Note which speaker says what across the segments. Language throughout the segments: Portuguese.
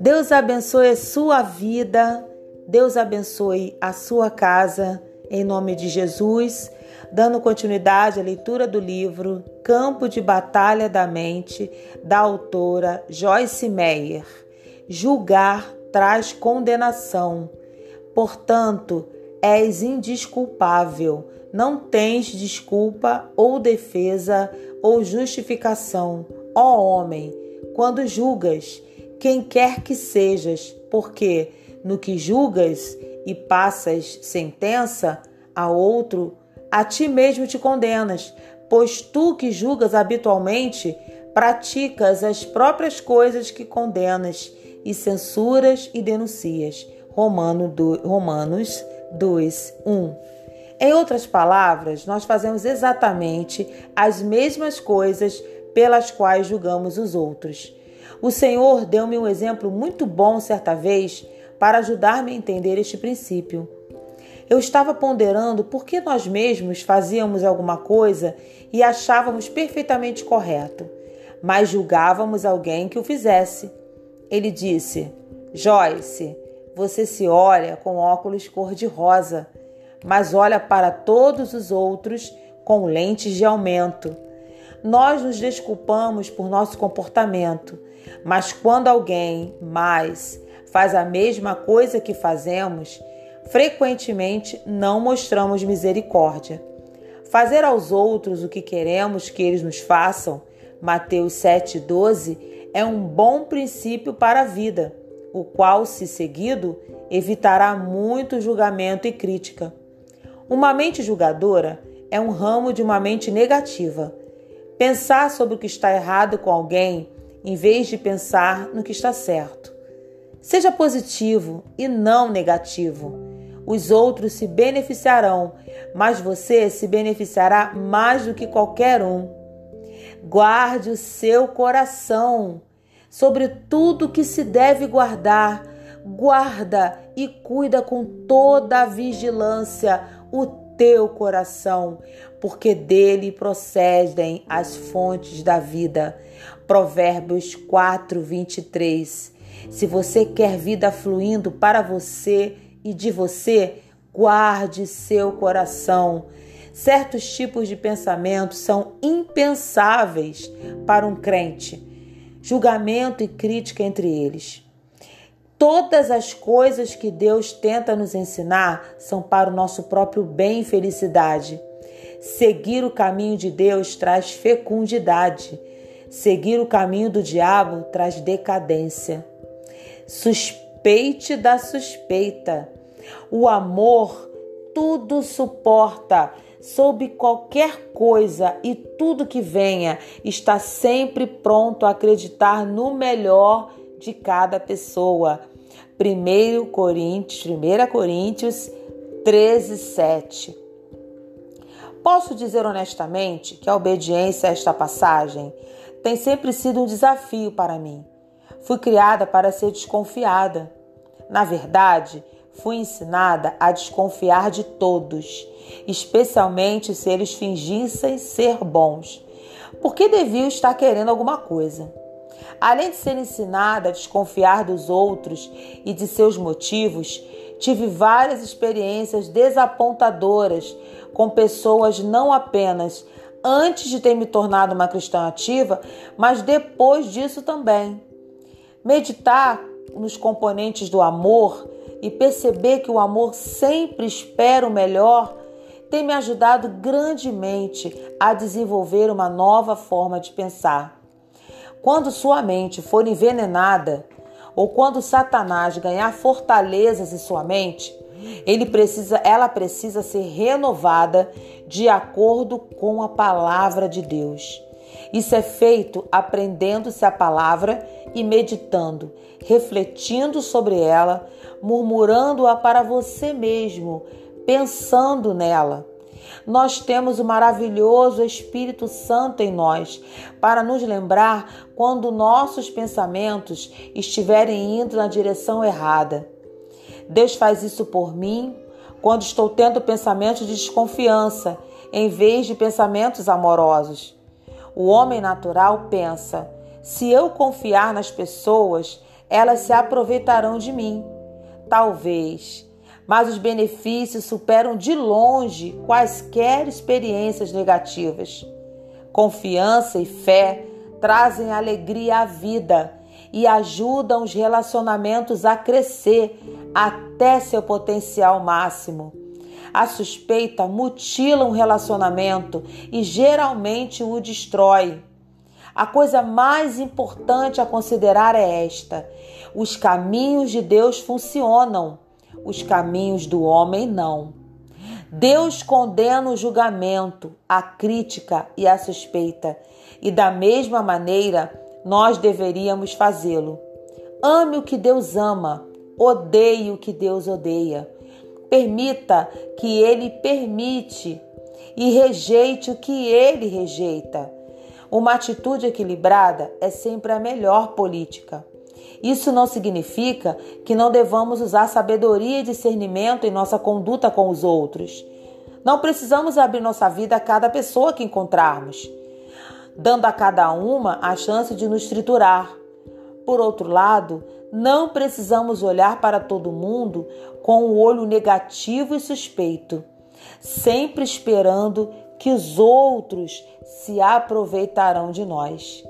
Speaker 1: Deus abençoe a sua vida, Deus abençoe a sua casa, em nome de Jesus, dando continuidade à leitura do livro Campo de Batalha da Mente, da autora Joyce Meyer. Julgar traz condenação. Portanto, és indisculpável. Não tens desculpa ou defesa ou justificação, ó homem, quando julgas quem quer que sejas, porque no que julgas e passas sentença a outro, a ti mesmo te condenas, pois tu que julgas habitualmente praticas as próprias coisas que condenas e censuras e denuncias. Romano do, Romanos 2, 1. Em outras palavras, nós fazemos exatamente as mesmas coisas pelas quais julgamos os outros. O Senhor deu-me um exemplo muito bom certa vez para ajudar-me a entender este princípio. Eu estava ponderando por que nós mesmos fazíamos alguma coisa e achávamos perfeitamente correto, mas julgávamos alguém que o fizesse. Ele disse: Joyce, você se olha com óculos cor-de-rosa, mas olha para todos os outros com lentes de aumento. Nós nos desculpamos por nosso comportamento, mas quando alguém mais faz a mesma coisa que fazemos, frequentemente não mostramos misericórdia. Fazer aos outros o que queremos que eles nos façam, Mateus 7,12, é um bom princípio para a vida, o qual, se seguido, evitará muito julgamento e crítica. Uma mente julgadora é um ramo de uma mente negativa. Pensar sobre o que está errado com alguém em vez de pensar no que está certo. Seja positivo e não negativo. Os outros se beneficiarão, mas você se beneficiará mais do que qualquer um. Guarde o seu coração sobre tudo que se deve guardar. Guarda e cuida com toda a vigilância o teu coração, porque dele procedem as fontes da vida. Provérbios 4, 23. Se você quer vida fluindo para você e de você, guarde seu coração. Certos tipos de pensamentos são impensáveis para um crente. Julgamento e crítica entre eles. Todas as coisas que Deus tenta nos ensinar são para o nosso próprio bem e felicidade. Seguir o caminho de Deus traz fecundidade. Seguir o caminho do diabo traz decadência. Suspeite da suspeita. O amor tudo suporta, sob qualquer coisa e tudo que venha, está sempre pronto a acreditar no melhor de cada pessoa. 1 Coríntios, 1 Coríntios 13, 7. Posso dizer honestamente que a obediência a esta passagem tem sempre sido um desafio para mim. Fui criada para ser desconfiada. Na verdade, fui ensinada a desconfiar de todos, especialmente se eles fingissem ser bons, porque deviam estar querendo alguma coisa. Além de ser ensinada a desconfiar dos outros e de seus motivos, tive várias experiências desapontadoras com pessoas não apenas antes de ter me tornado uma cristã ativa, mas depois disso também. Meditar nos componentes do amor e perceber que o amor sempre espera o melhor tem me ajudado grandemente a desenvolver uma nova forma de pensar. Quando sua mente for envenenada, ou quando Satanás ganhar fortalezas em sua mente, ele precisa, ela precisa ser renovada de acordo com a palavra de Deus. Isso é feito aprendendo-se a palavra e meditando, refletindo sobre ela, murmurando-a para você mesmo, pensando nela. Nós temos o maravilhoso Espírito Santo em nós para nos lembrar quando nossos pensamentos estiverem indo na direção errada. Deus faz isso por mim quando estou tendo pensamentos de desconfiança em vez de pensamentos amorosos. O homem natural pensa: se eu confiar nas pessoas, elas se aproveitarão de mim. Talvez, mas os benefícios superam de longe quaisquer experiências negativas. Confiança e fé trazem alegria à vida e ajudam os relacionamentos a crescer até seu potencial máximo. A suspeita mutila um relacionamento e geralmente o destrói. A coisa mais importante a considerar é esta: os caminhos de Deus funcionam, os caminhos do homem não. Deus condena o julgamento, a crítica e a suspeita, e da mesma maneira nós deveríamos fazê-lo. Ame o que Deus ama, odeie o que Deus odeia. Permita que Ele permite e rejeite o que Ele rejeita. Uma atitude equilibrada é sempre a melhor política. Isso não significa que não devamos usar sabedoria e discernimento em nossa conduta com os outros. Não precisamos abrir nossa vida a cada pessoa que encontrarmos, dando a cada uma a chance de nos triturar. Por outro lado, não precisamos olhar para todo mundo com o um olho negativo e suspeito, sempre esperando que os outros se aproveitarão de nós.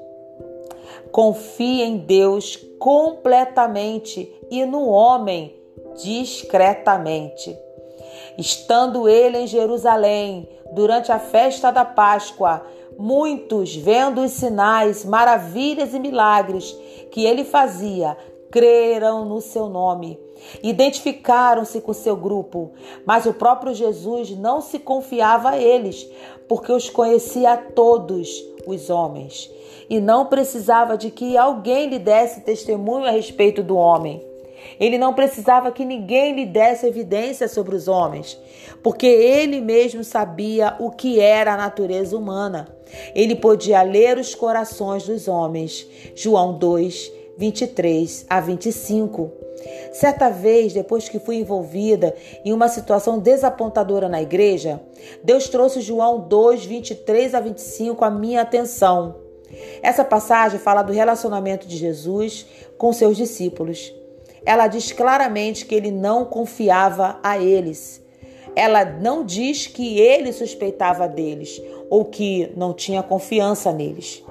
Speaker 1: Confie em Deus completamente e no homem discretamente. Estando ele em Jerusalém durante a festa da Páscoa, muitos, vendo os sinais, maravilhas e milagres que ele fazia, creram no seu nome. Identificaram-se com seu grupo, mas o próprio Jesus não se confiava a eles, porque os conhecia todos os homens e não precisava de que alguém lhe desse testemunho a respeito do homem. Ele não precisava que ninguém lhe desse evidência sobre os homens, porque ele mesmo sabia o que era a natureza humana. Ele podia ler os corações dos homens. João 2, 23 a 25. Certa vez, depois que fui envolvida em uma situação desapontadora na igreja, Deus trouxe João 2, 23 a 25 à minha atenção. Essa passagem fala do relacionamento de Jesus com seus discípulos. Ela diz claramente que ele não confiava a eles. Ela não diz que ele suspeitava deles ou que não tinha confiança neles.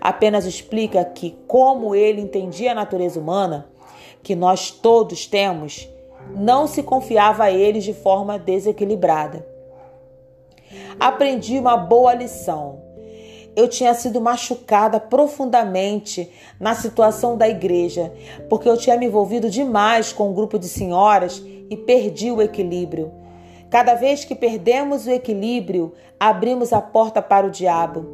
Speaker 1: Apenas explica que, como ele entendia a natureza humana, que nós todos temos, não se confiava a eles de forma desequilibrada. Aprendi uma boa lição eu tinha sido machucada profundamente na situação da igreja, porque eu tinha me envolvido demais com um grupo de senhoras e perdi o equilíbrio. Cada vez que perdemos o equilíbrio, abrimos a porta para o diabo.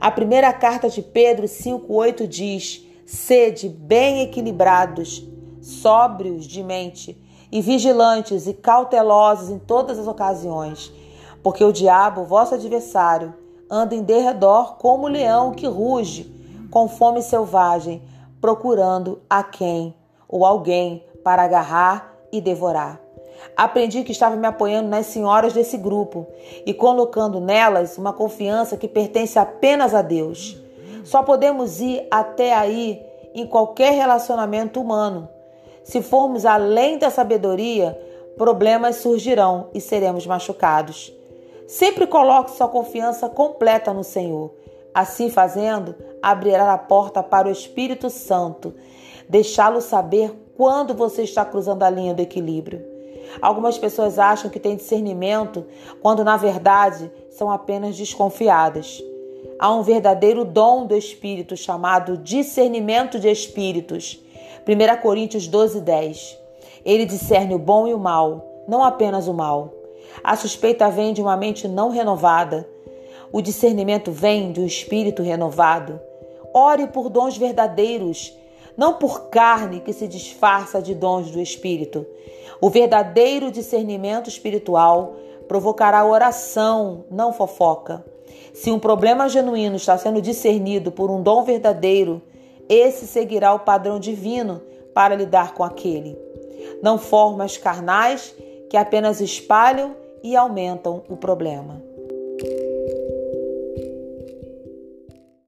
Speaker 1: A primeira carta de Pedro 5,8 diz: Sede bem equilibrados, sóbrios de mente e vigilantes e cautelosos em todas as ocasiões, porque o diabo, vosso adversário, anda em derredor como leão que ruge, com fome selvagem, procurando a quem ou alguém para agarrar e devorar. Aprendi que estava me apoiando nas senhoras desse grupo e colocando nelas uma confiança que pertence apenas a Deus. Só podemos ir até aí em qualquer relacionamento humano. Se formos além da sabedoria, problemas surgirão e seremos machucados. Sempre coloque sua confiança completa no Senhor. Assim fazendo, abrirá a porta para o Espírito Santo, deixá-lo saber quando você está cruzando a linha do equilíbrio. Algumas pessoas acham que têm discernimento, quando na verdade são apenas desconfiadas. Há um verdadeiro dom do Espírito chamado discernimento de espíritos. 1 Coríntios 12, 10. Ele discerne o bom e o mal, não apenas o mal. A suspeita vem de uma mente não renovada. O discernimento vem de um espírito renovado. Ore por dons verdadeiros, não por carne que se disfarça de dons do espírito. O verdadeiro discernimento espiritual provocará oração, não fofoca. Se um problema genuíno está sendo discernido por um dom verdadeiro, esse seguirá o padrão divino para lidar com aquele. Não formas carnais que apenas espalham e aumentam o problema.